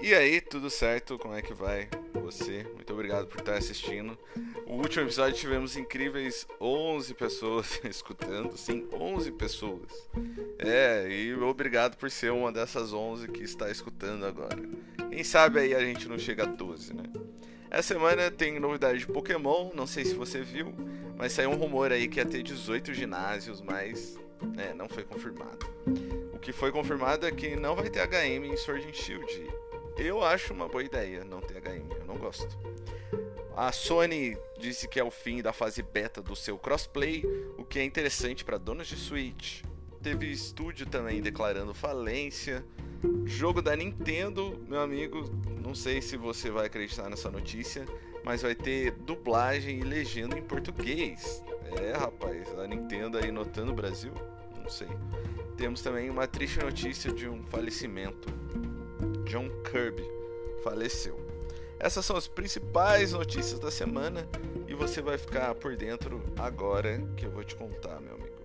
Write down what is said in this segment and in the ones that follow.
E aí, tudo certo? Como é que vai você? Muito obrigado por estar assistindo. O último episódio tivemos incríveis 11 pessoas escutando, sim, 11 pessoas. É, e obrigado por ser uma dessas 11 que está escutando agora. Quem sabe aí a gente não chega a 12, né? Essa semana tem novidade de Pokémon, não sei se você viu, mas saiu um rumor aí que ia ter 18 ginásios, mas é, não foi confirmado. O que foi confirmado é que não vai ter HM em Sword and Shield. Eu acho uma boa ideia não ter HM, eu não gosto. A Sony disse que é o fim da fase beta do seu crossplay, o que é interessante para donos de Switch. Teve estúdio também declarando falência. Jogo da Nintendo, meu amigo, não sei se você vai acreditar nessa notícia, mas vai ter dublagem e legenda em português. É, rapaz, a Nintendo aí notando o Brasil? Não sei. Temos também uma triste notícia de um falecimento. John Kirby faleceu. Essas são as principais notícias da semana e você vai ficar por dentro agora que eu vou te contar, meu amigo.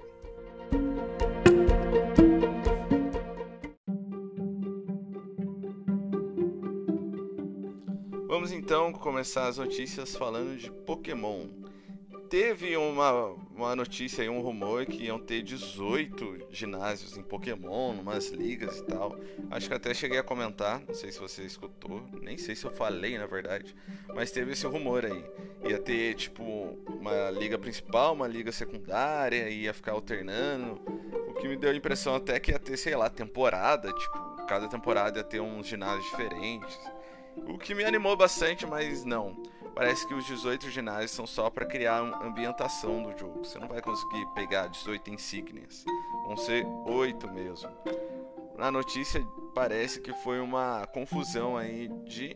Vamos então começar as notícias falando de Pokémon teve uma, uma notícia aí, um rumor que iam ter 18 ginásios em Pokémon, umas ligas e tal. Acho que até cheguei a comentar, não sei se você escutou, nem sei se eu falei na verdade, mas teve esse rumor aí. Ia ter tipo uma liga principal, uma liga secundária, ia ficar alternando. O que me deu a impressão até que ia ter, sei lá, temporada, tipo, cada temporada ia ter uns ginásios diferentes. O que me animou bastante, mas não parece que os 18 ginásios são só para criar a ambientação do jogo. Você não vai conseguir pegar 18 insígnias. Vão ser 8 mesmo. Na notícia parece que foi uma confusão aí de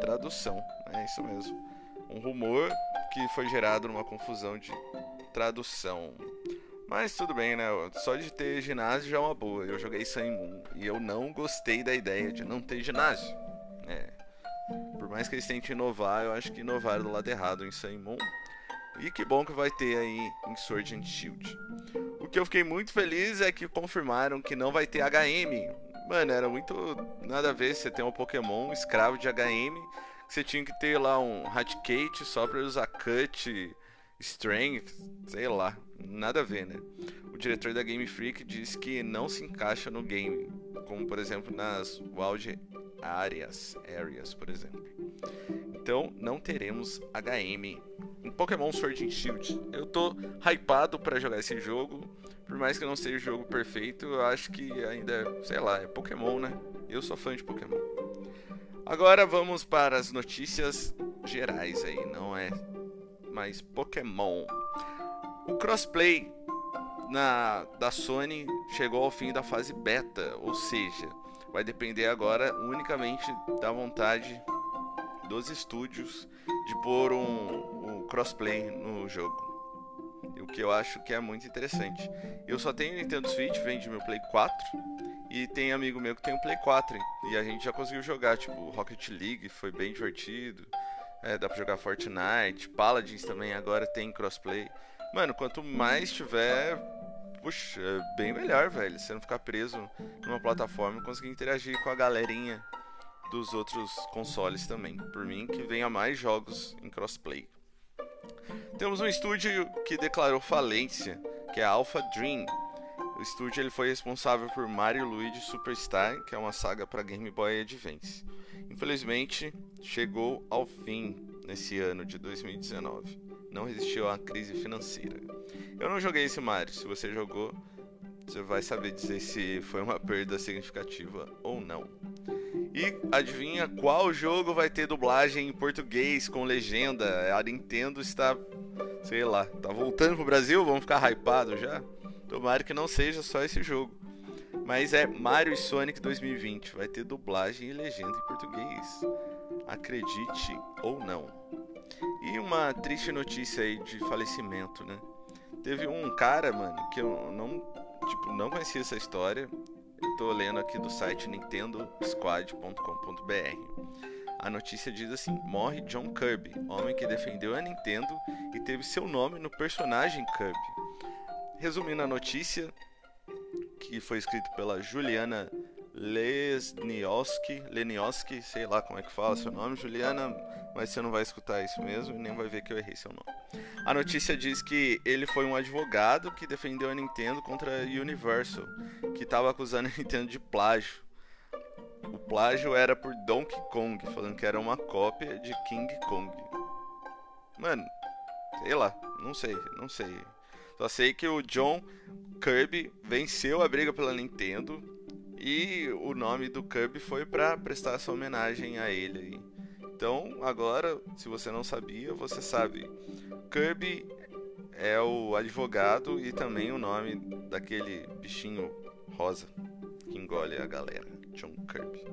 tradução. É isso mesmo. Um rumor que foi gerado numa confusão de tradução. Mas tudo bem, né? Só de ter ginásio já é uma boa. Eu joguei Sun Moon e eu não gostei da ideia de não ter ginásio. É, por mais que eles tentem inovar, eu acho que inovaram do lado errado em Saimon. E que bom que vai ter aí em Sword and Shield. O que eu fiquei muito feliz é que confirmaram que não vai ter HM. Mano, era muito nada a ver você ter um Pokémon escravo de HM. Você tinha que ter lá um Hatkate só pra usar Cut, Strength, sei lá. Nada a ver, né? O diretor da Game Freak disse que não se encaixa no game. Como por exemplo nas Wild áreas, areas, por exemplo. Então, não teremos HM em Pokémon Sword and Shield. Eu tô hypado para jogar esse jogo. Por mais que não seja o jogo perfeito, eu acho que ainda, sei lá, é Pokémon, né? Eu sou fã de Pokémon. Agora vamos para as notícias gerais aí, não é mais Pokémon. O crossplay na, da Sony chegou ao fim da fase beta, ou seja, vai depender agora unicamente da vontade dos estúdios de pôr um, um crossplay no jogo. O que eu acho que é muito interessante. Eu só tenho Nintendo Switch, vem de meu Play 4. E tem amigo meu que tem um Play 4. E a gente já conseguiu jogar, tipo, Rocket League, foi bem divertido. É, dá pra jogar Fortnite. Paladins também agora tem crossplay. Mano, quanto mais tiver, puxa, é bem melhor, velho. Você não ficar preso numa plataforma e conseguir interagir com a galerinha dos outros consoles também. Por mim, que venha mais jogos em crossplay. Temos um estúdio que declarou falência, que é a Alpha Dream. O estúdio ele foi responsável por Mario Luigi Superstar, que é uma saga para Game Boy Advance. Infelizmente, chegou ao fim nesse ano de 2019 não resistiu à crise financeira. Eu não joguei esse Mario, se você jogou, você vai saber dizer se foi uma perda significativa ou não. E adivinha qual jogo vai ter dublagem em português com legenda? A Nintendo está, sei lá, tá voltando pro Brasil, vamos ficar hypado já? Tomara que não seja só esse jogo. Mas é Mario e Sonic 2020, vai ter dublagem e legenda em português. Acredite ou não. E uma triste notícia aí de falecimento, né? Teve um cara, mano, que eu não, tipo, não conhecia essa história. Eu tô lendo aqui do site nintendosquad.com.br. A notícia diz assim: morre John Kirby, homem que defendeu a Nintendo e teve seu nome no personagem Kirby. Resumindo a notícia, que foi escrito pela Juliana Lesnioski, Lenioski, sei lá como é que fala seu nome, Juliana, mas você não vai escutar isso mesmo e nem vai ver que eu errei seu nome. A notícia diz que ele foi um advogado que defendeu a Nintendo contra a Universal, que estava acusando a Nintendo de plágio. O plágio era por Donkey Kong, falando que era uma cópia de King Kong. Mano, sei lá, não sei, não sei. Só sei que o John Kirby venceu a briga pela Nintendo e o nome do Kirby foi para prestar essa homenagem a ele aí. Então, agora, se você não sabia, você sabe. Kirby é o advogado e também o nome daquele bichinho rosa que engole a galera, John Kirby.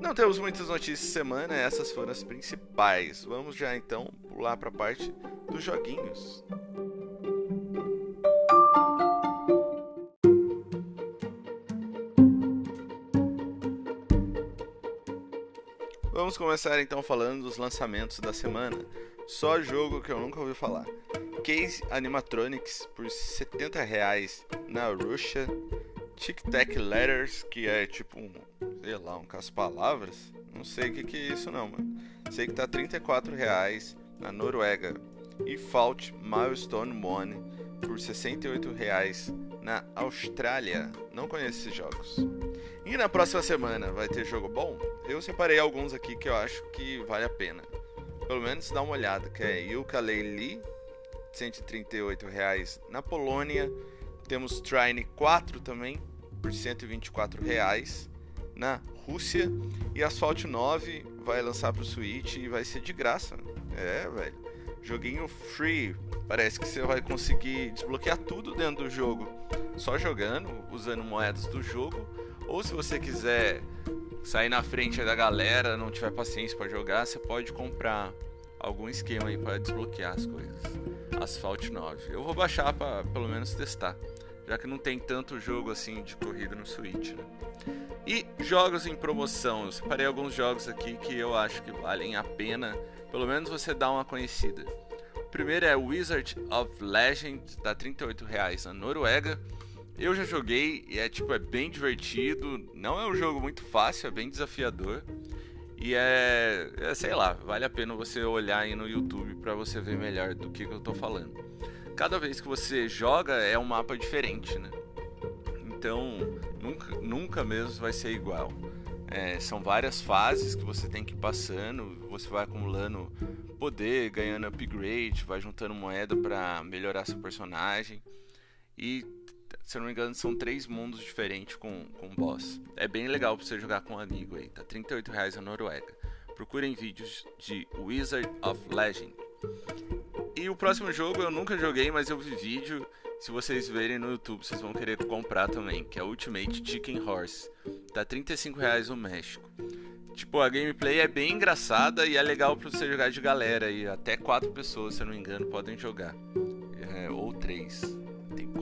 Não temos muitas notícias semana, essas foram as principais. Vamos já então pular para a parte dos joguinhos. Vamos começar então falando dos lançamentos da semana. Só jogo que eu nunca ouvi falar. Case Animatronics por 70 reais na Rússia. Tic Tac Letters, que é tipo um, sei lá, um caça-palavras. Não sei o que, que é isso não, mano. Sei que tá 34 reais na Noruega. E Fault Milestone One por 68 reais na Austrália. Não conheço esses jogos. E na próxima semana vai ter jogo bom? Eu separei alguns aqui que eu acho que vale a pena. Pelo menos dá uma olhada, que é Yooka-Laylee, 138 reais na Polônia. Temos Trine 4 também, por 124 reais na Rússia. E Asphalt 9 vai lançar para o Switch e vai ser de graça. É, velho. Joguinho free. Parece que você vai conseguir desbloquear tudo dentro do jogo só jogando, usando moedas do jogo. Ou se você quiser sair na frente da galera, não tiver paciência para jogar, você pode comprar algum esquema aí para desbloquear as coisas. Asphalt 9. Eu vou baixar para pelo menos testar, já que não tem tanto jogo assim de corrida no Switch, né? E jogos em promoção. Eu separei alguns jogos aqui que eu acho que valem a pena, pelo menos você dar uma conhecida. O primeiro é Wizard of Legend, dá 38 reais na Noruega. Eu já joguei e é tipo é bem divertido. Não é um jogo muito fácil, é bem desafiador. E é, é sei lá, vale a pena você olhar aí no YouTube para você ver melhor do que, que eu tô falando. Cada vez que você joga é um mapa diferente, né? Então nunca, nunca mesmo vai ser igual. É, são várias fases que você tem que ir passando, você vai acumulando poder, ganhando upgrade, vai juntando moeda para melhorar seu personagem. E se eu não me engano, são três mundos diferentes com, com boss. É bem legal pra você jogar com um amigo aí. Tá 38 reais na Noruega. Procurem vídeos de Wizard of Legend. E o próximo jogo eu nunca joguei, mas eu vi vídeo. Se vocês verem no YouTube, vocês vão querer comprar também, que é Ultimate Chicken Horse. Tá 35 reais no México. Tipo, a gameplay é bem engraçada e é legal pra você jogar de galera. E até quatro pessoas, se eu não me engano, podem jogar. É, ou três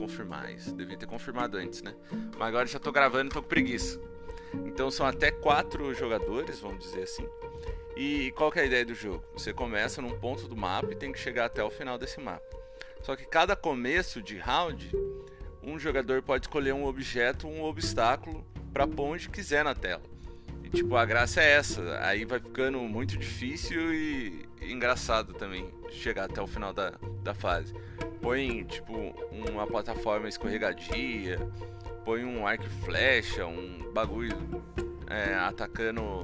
confirmar isso. Devia ter confirmado antes, né? Mas agora já tô gravando e tô com preguiça. Então são até quatro jogadores, vamos dizer assim. E qual que é a ideia do jogo? Você começa num ponto do mapa e tem que chegar até o final desse mapa. Só que cada começo de round, um jogador pode escolher um objeto, um obstáculo para pôr onde quiser na tela. E tipo, a graça é essa. Aí vai ficando muito difícil e engraçado também chegar até o final da, da fase põe tipo uma plataforma escorregadia, põe um arco e flecha, um bagulho é, atacando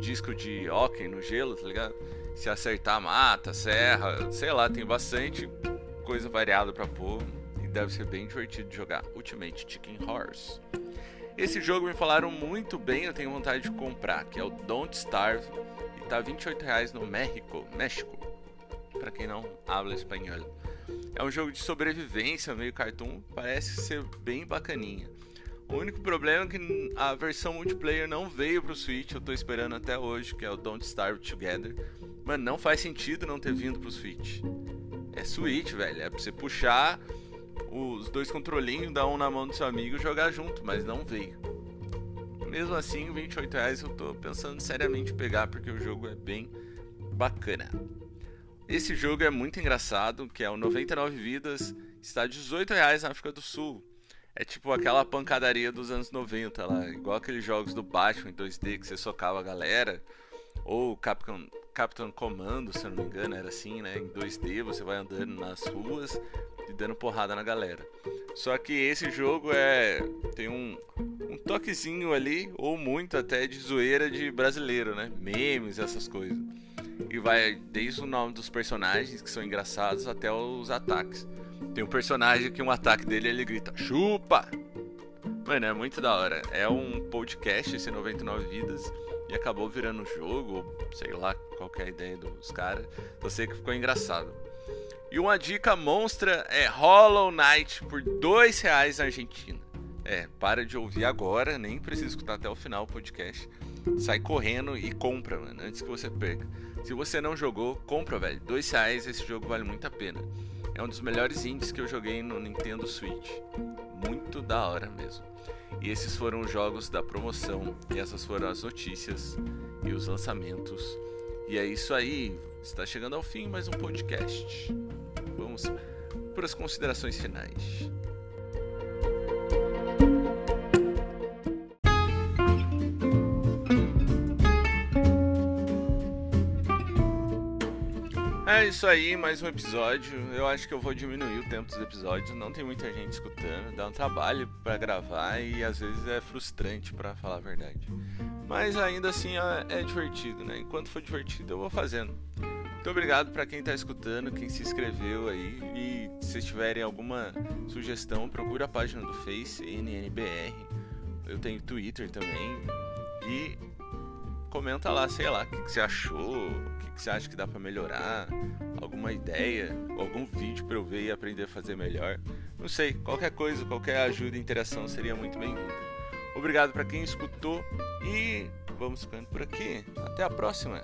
disco de hockey no gelo, tá ligado? Se acertar, mata, serra, sei lá, tem bastante coisa variada para pôr e deve ser bem divertido de jogar. Ultimate Chicken Horse. Esse jogo me falaram muito bem, eu tenho vontade de comprar, que é o Don't Starve e tá 28 reais no México, México, para quem não habla espanhol. É um jogo de sobrevivência, meio cartoon, parece ser bem bacaninha. O único problema é que a versão multiplayer não veio pro Switch, eu tô esperando até hoje, que é o Don't Starve Together. Mano, não faz sentido não ter vindo pro Switch. É Switch, velho, é pra você puxar os dois controlinhos, dar um na mão do seu amigo e jogar junto, mas não veio. Mesmo assim, 28 reais eu tô pensando seriamente em pegar, porque o jogo é bem bacana. Esse jogo é muito engraçado, que é o 99 Vidas, está 18 reais na África do Sul. É tipo aquela pancadaria dos anos 90 lá, igual aqueles jogos do Batman em 2D que você socava a galera, ou Capcom, Captain Commando, se eu não me engano, era assim, né? Em 2D você vai andando nas ruas e dando porrada na galera. Só que esse jogo é tem um, um toquezinho ali, ou muito até, de zoeira de brasileiro, né? Memes, essas coisas. E vai desde o nome dos personagens, que são engraçados, até os ataques. Tem um personagem que um ataque dele ele grita: chupa! Mano, é muito da hora. É um podcast, esse 99 Vidas, e acabou virando um jogo, sei lá qual é a ideia dos caras. Eu sei que ficou engraçado. E uma dica monstra é Hollow Knight por dois reais na Argentina. É, para de ouvir agora, nem precisa escutar até o final o podcast. Sai correndo e compra, mano, antes que você perca. Se você não jogou, compra, velho. Dois reais, esse jogo vale muito a pena. É um dos melhores indies que eu joguei no Nintendo Switch. Muito da hora mesmo. E esses foram os jogos da promoção. E essas foram as notícias e os lançamentos. E é isso aí. Está chegando ao fim mais um podcast. Vamos para as considerações finais. É isso aí, mais um episódio. Eu acho que eu vou diminuir o tempo dos episódios. Não tem muita gente escutando, dá um trabalho para gravar e às vezes é frustrante para falar a verdade. Mas ainda assim é, é divertido, né? Enquanto for divertido, eu vou fazendo. Muito obrigado para quem está escutando, quem se inscreveu aí. E se tiverem alguma sugestão, procura a página do Face, NNBR. Eu tenho Twitter também. E comenta lá, sei lá, o que, que você achou, o que você acha que dá para melhorar, alguma ideia, algum vídeo para eu ver e aprender a fazer melhor. Não sei, qualquer coisa, qualquer ajuda e interação seria muito bem-vinda. Obrigado para quem escutou e vamos ficando por aqui. Até a próxima.